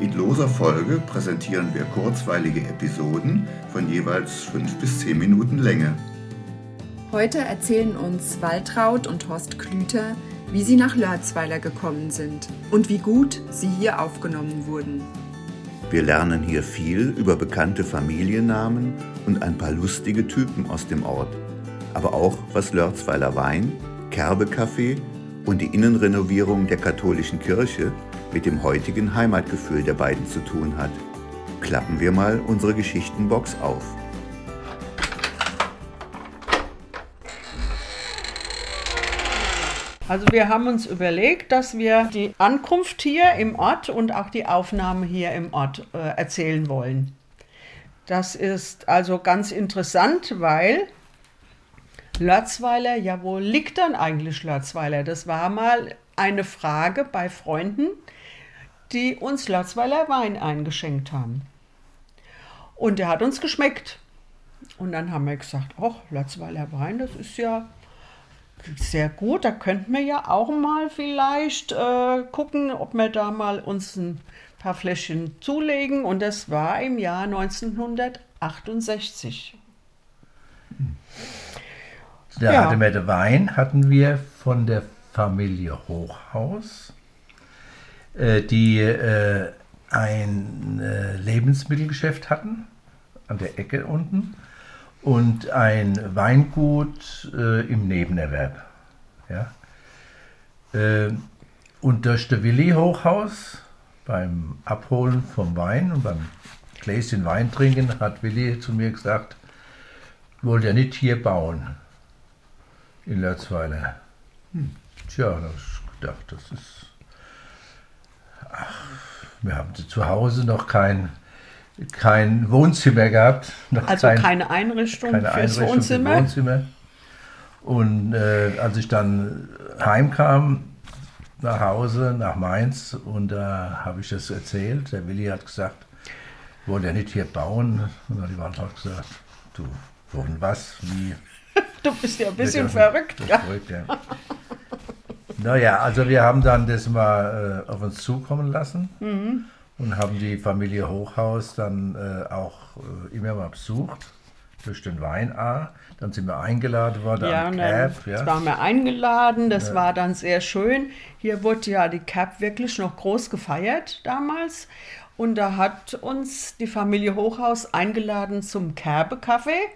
In loser Folge präsentieren wir kurzweilige Episoden von jeweils 5 bis 10 Minuten Länge. Heute erzählen uns Waltraud und Horst Klüter, wie sie nach Lörzweiler gekommen sind und wie gut sie hier aufgenommen wurden. Wir lernen hier viel über bekannte Familiennamen und ein paar lustige Typen aus dem Ort, aber auch was Lörzweiler Wein, Kerbekaffee und die Innenrenovierung der katholischen Kirche mit dem heutigen Heimatgefühl der beiden zu tun hat. Klappen wir mal unsere Geschichtenbox auf. Also wir haben uns überlegt, dass wir die Ankunft hier im Ort und auch die Aufnahme hier im Ort äh, erzählen wollen. Das ist also ganz interessant, weil Lörzweiler, ja wo liegt dann eigentlich Lörzweiler? Das war mal eine Frage bei Freunden, die uns Lörzweiler Wein eingeschenkt haben. Und der hat uns geschmeckt. Und dann haben wir gesagt, ach, Lörzweiler Wein, das ist ja sehr gut. Da könnten wir ja auch mal vielleicht äh, gucken, ob wir da mal uns ein paar Fläschchen zulegen. Und das war im Jahr 1968. Da ja. hatten wir den Wein, hatten wir von der Familie Hochhaus. Äh, die äh, ein äh, Lebensmittelgeschäft hatten, an der Ecke unten, und ein Weingut im Nebenerwerb. Ja. und durch der Willi Hochhaus beim Abholen vom Wein und beim Gläschen Wein trinken hat Willi zu mir gesagt, wollt ihr nicht hier bauen in Lörzweiler. Hm. Tja, da habe ich gedacht, das ist wir haben zu Hause noch kein, kein Wohnzimmer gehabt. also kein, keine Einrichtung keine fürs Einrichtung Wohnzimmer. Für Wohnzimmer. Und äh, als ich dann heimkam nach Hause, nach Mainz, und da äh, habe ich das erzählt, der Willi hat gesagt, wollte er nicht hier bauen. Und dann hat die Wandhaut gesagt, du, wohnen was, wie? Du bist ja ein bisschen verrückt, ja. verrückt ja. Naja, also wir haben dann das mal äh, auf uns zukommen lassen mhm. und haben die Familie Hochhaus dann äh, auch äh, immer mal besucht durch den Wein A. Dann sind wir eingeladen worden ja, an Cap. Ja, waren wir eingeladen, das ja. war dann sehr schön. Hier wurde ja die Cap wirklich noch groß gefeiert damals. Und da hat uns die Familie Hochhaus eingeladen zum Kerbe-Kaffee.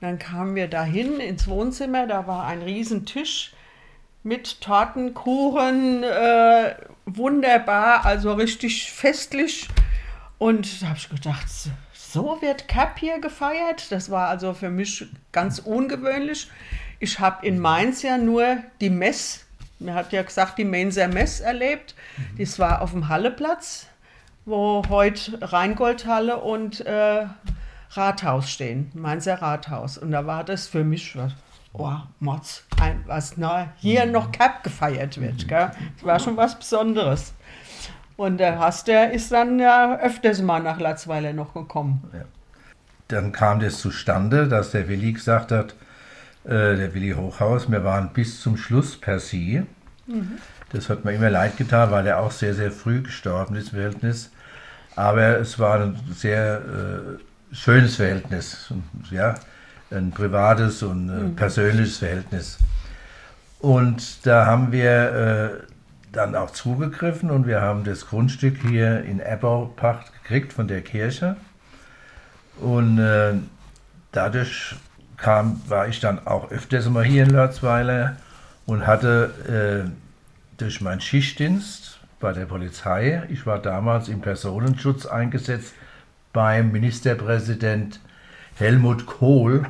Dann kamen wir dahin ins Wohnzimmer, da war ein Riesentisch mit Torten, Kuchen, äh, wunderbar, also richtig festlich. Und da habe ich gedacht, so wird Cap hier gefeiert. Das war also für mich ganz ungewöhnlich. Ich habe in Mainz ja nur die Mess, mir hat ja gesagt, die Mainzer Mess erlebt. Mhm. Das war auf dem Halleplatz, wo heute Rheingoldhalle und äh, Rathaus stehen, Mainzer Rathaus. Und da war das für mich was oh, Mods, ein, was na, hier noch Cap gefeiert wird. Gell? Das war schon was Besonderes. Und der Hass, der ist dann ja öfters mal nach Latzweiler noch gekommen. Ja. Dann kam das zustande, dass der Willi gesagt hat, äh, der Willi Hochhaus, wir waren bis zum Schluss per Sie. Mhm. Das hat mir immer leid getan, weil er auch sehr, sehr früh gestorben ist, Verhältnis. Aber es war ein sehr äh, schönes Verhältnis. Ja, ein privates und mhm. persönliches Verhältnis. Und da haben wir äh, dann auch zugegriffen und wir haben das Grundstück hier in Ebbaupacht gekriegt von der Kirche. Und äh, dadurch kam, war ich dann auch öfters mal hier in Lörzweiler und hatte äh, durch meinen Schichtdienst bei der Polizei, ich war damals im Personenschutz eingesetzt beim Ministerpräsident Helmut Kohl,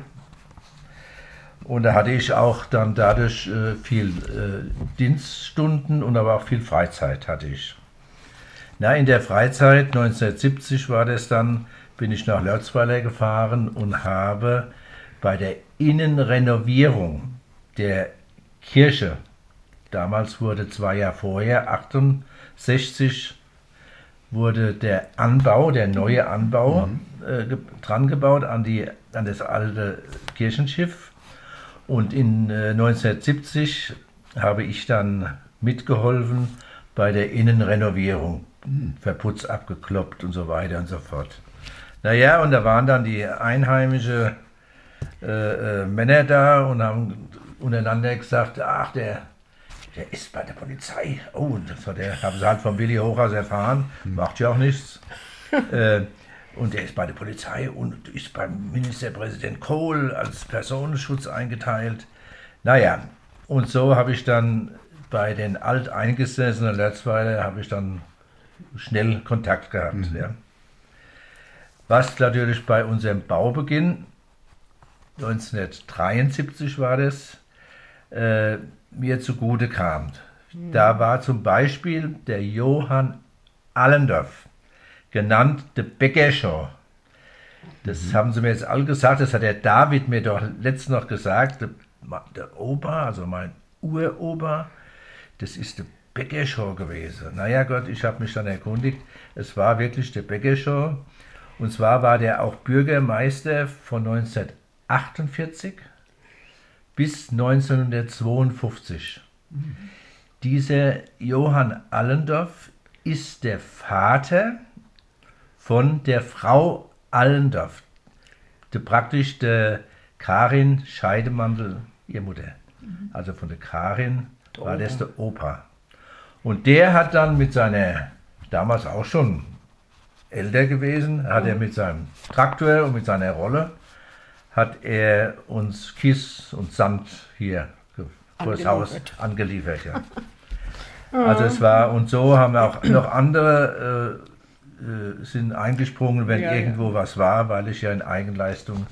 und da hatte ich auch dann dadurch äh, viel äh, Dienststunden und aber auch viel Freizeit hatte ich. Na, in der Freizeit, 1970 war das dann, bin ich nach Lörzweiler gefahren und habe bei der Innenrenovierung der Kirche, damals wurde zwei Jahre vorher, 68, wurde der Anbau, der neue Anbau mhm. äh, dran gebaut an, die, an das alte Kirchenschiff. Und in äh, 1970 habe ich dann mitgeholfen bei der Innenrenovierung, mhm. verputzt, abgekloppt und so weiter und so fort. Naja, und da waren dann die einheimischen äh, äh, Männer da und haben untereinander gesagt, ach, der, der ist bei der Polizei. Oh, das hat der, haben sie halt von Willi Hochhaus erfahren, mhm. macht ja auch nichts. äh, und der ist bei der Polizei und ist beim Ministerpräsident Kohl als Personenschutz eingeteilt. Naja, und so habe ich dann bei den alteingesessenen Letzweiler habe ich dann schnell Kontakt gehabt. Mhm. Ja. Was natürlich bei unserem Baubeginn, 1973 war das, äh, mir zugute kam. Mhm. Da war zum Beispiel der Johann Allendorf, genannt der Bäckerschow. Das mhm. haben sie mir jetzt alle gesagt, das hat der David mir doch letztens noch gesagt, der, der Opa, also mein Uropa, das ist der Bäckerschow gewesen. Naja Gott, ich habe mich dann erkundigt, es war wirklich der Bäckerschow. Und zwar war der auch Bürgermeister von 1948 bis 1952. Mhm. Dieser Johann Allendorf ist der Vater von der Frau Allendorf, de, praktisch der Karin Scheidemandel, ihr Mutter. Mhm. Also von der Karin der war Opa. das der Opa. Und der hat dann mit seiner, damals auch schon älter gewesen, hat er mhm. mit seinem Traktor und mit seiner Rolle hat er uns Kies und Sand hier vor das Haus angeliefert. Ja. Also es war, und so haben wir auch noch andere äh, äh, sind eingesprungen, wenn ja, irgendwo ja. was war, weil ich ja in Eigenleistung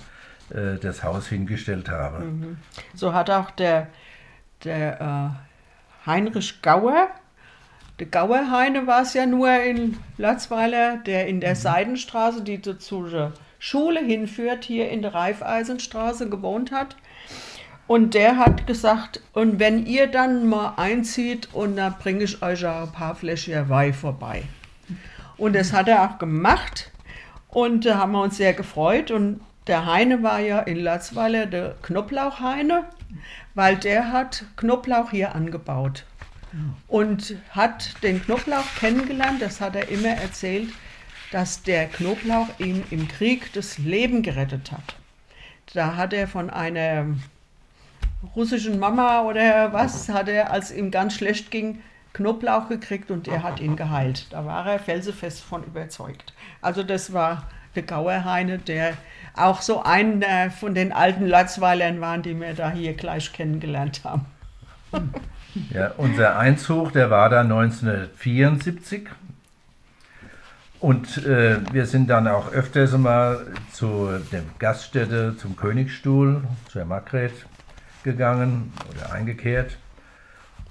äh, das Haus hingestellt habe. Mhm. So hat auch der, der äh, Heinrich Gauer, der Gauer Heine war es ja nur in Latzweiler, der in der mhm. Seidenstraße, die zur Schule hinführt, hier in der Reifeisenstraße gewohnt hat. Und der hat gesagt, und wenn ihr dann mal einzieht, und dann bringe ich euch ein paar Fläschchen Weih vorbei. Und das hat er auch gemacht. Und da haben wir uns sehr gefreut. Und der Heine war ja in Latzweiler der Knoblauchheine, weil der hat Knoblauch hier angebaut. Und hat den Knoblauch kennengelernt, das hat er immer erzählt, dass der Knoblauch ihm im Krieg das Leben gerettet hat. Da hat er von einer russischen Mama oder was, hat er, als ihm ganz schlecht ging, Knoblauch gekriegt und er hat ihn geheilt. Da war er felsenfest von überzeugt. Also das war der Gauerheine, der auch so einer von den alten Latzweilern waren, die wir da hier gleich kennengelernt haben. Ja, unser Einzug, der war da 1974 und äh, wir sind dann auch öfters mal zu der Gaststätte, zum Königsstuhl, zur Margret gegangen oder eingekehrt.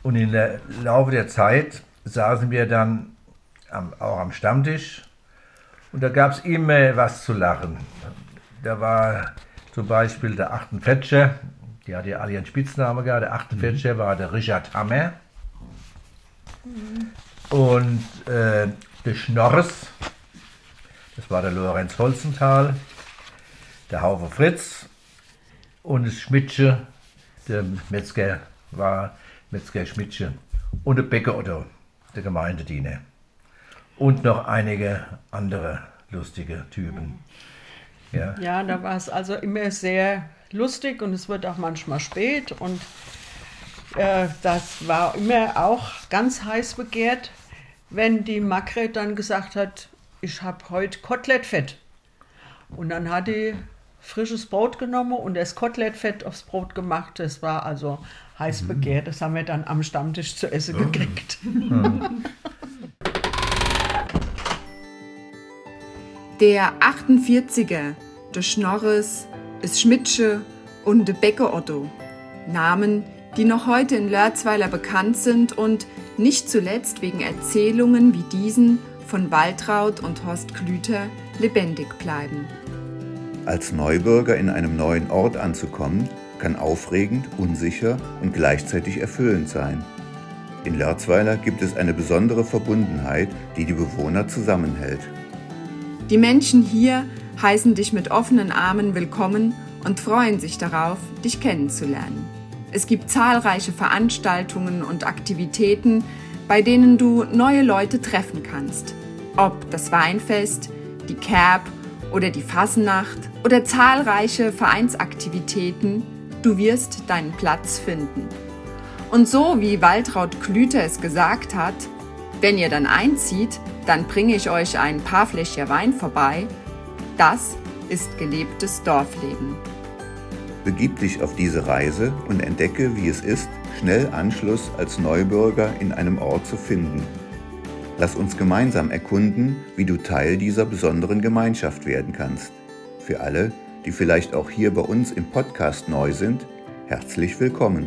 Und im Laufe der Zeit saßen wir dann am, auch am Stammtisch und da gab es immer was zu lachen. Da war zum Beispiel der Achtenfetscher, die hat ja alle ihren Spitznamen gehabt. Der Achtenfetscher mhm. war der Richard Hammer. Mhm. Und äh, der Schnorres, das war der Lorenz Holzenthal, der Haufe Fritz und das Schmidtsche, der Metzger war Metzger Schmidtsche und der Bäcker Otto, der Gemeindediener. Und noch einige andere lustige Typen. Ja, ja da war es also immer sehr lustig und es wird auch manchmal spät und äh, das war immer auch ganz heiß begehrt, wenn die Magret dann gesagt hat, ich habe heute Kotelettfett. Und dann hat die frisches Brot genommen und das Kotelettfett aufs Brot gemacht. Das war also heiß mhm. begehrt. Das haben wir dann am Stammtisch zu essen oh. gekriegt. Der 48er, der Schnorres, das Schmidtsche und der Bäcker Otto. Namen, die noch heute in Lörzweiler bekannt sind und nicht zuletzt wegen Erzählungen wie diesen von Waltraud und Horst Klüter lebendig bleiben. Als Neubürger in einem neuen Ort anzukommen, kann aufregend, unsicher und gleichzeitig erfüllend sein. In Lörzweiler gibt es eine besondere Verbundenheit, die die Bewohner zusammenhält. Die Menschen hier heißen dich mit offenen Armen willkommen und freuen sich darauf, dich kennenzulernen. Es gibt zahlreiche Veranstaltungen und Aktivitäten, bei denen du neue Leute treffen kannst. Ob das Weinfest, die Kerb oder die Fasnacht oder zahlreiche Vereinsaktivitäten, du wirst deinen Platz finden. Und so wie Waltraud Klüter es gesagt hat, wenn ihr dann einzieht, dann bringe ich euch ein paar Fläschchen Wein vorbei. Das ist gelebtes Dorfleben. Begib dich auf diese Reise und entdecke, wie es ist, schnell Anschluss als Neubürger in einem Ort zu finden. Lass uns gemeinsam erkunden, wie du Teil dieser besonderen Gemeinschaft werden kannst. Für alle, die vielleicht auch hier bei uns im Podcast neu sind, herzlich willkommen.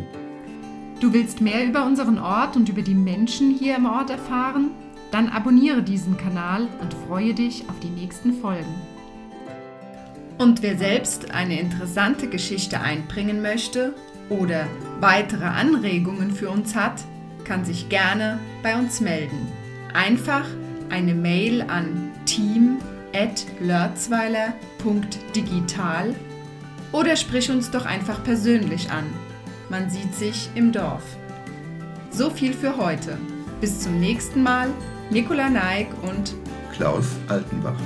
Du willst mehr über unseren Ort und über die Menschen hier im Ort erfahren? Dann abonniere diesen Kanal und freue dich auf die nächsten Folgen. Und wer selbst eine interessante Geschichte einbringen möchte oder weitere Anregungen für uns hat, kann sich gerne bei uns melden. Einfach eine Mail an team.lörzweiler.digital oder sprich uns doch einfach persönlich an. Man sieht sich im Dorf. So viel für heute. Bis zum nächsten Mal. Nicola Neig und Klaus Altenbach.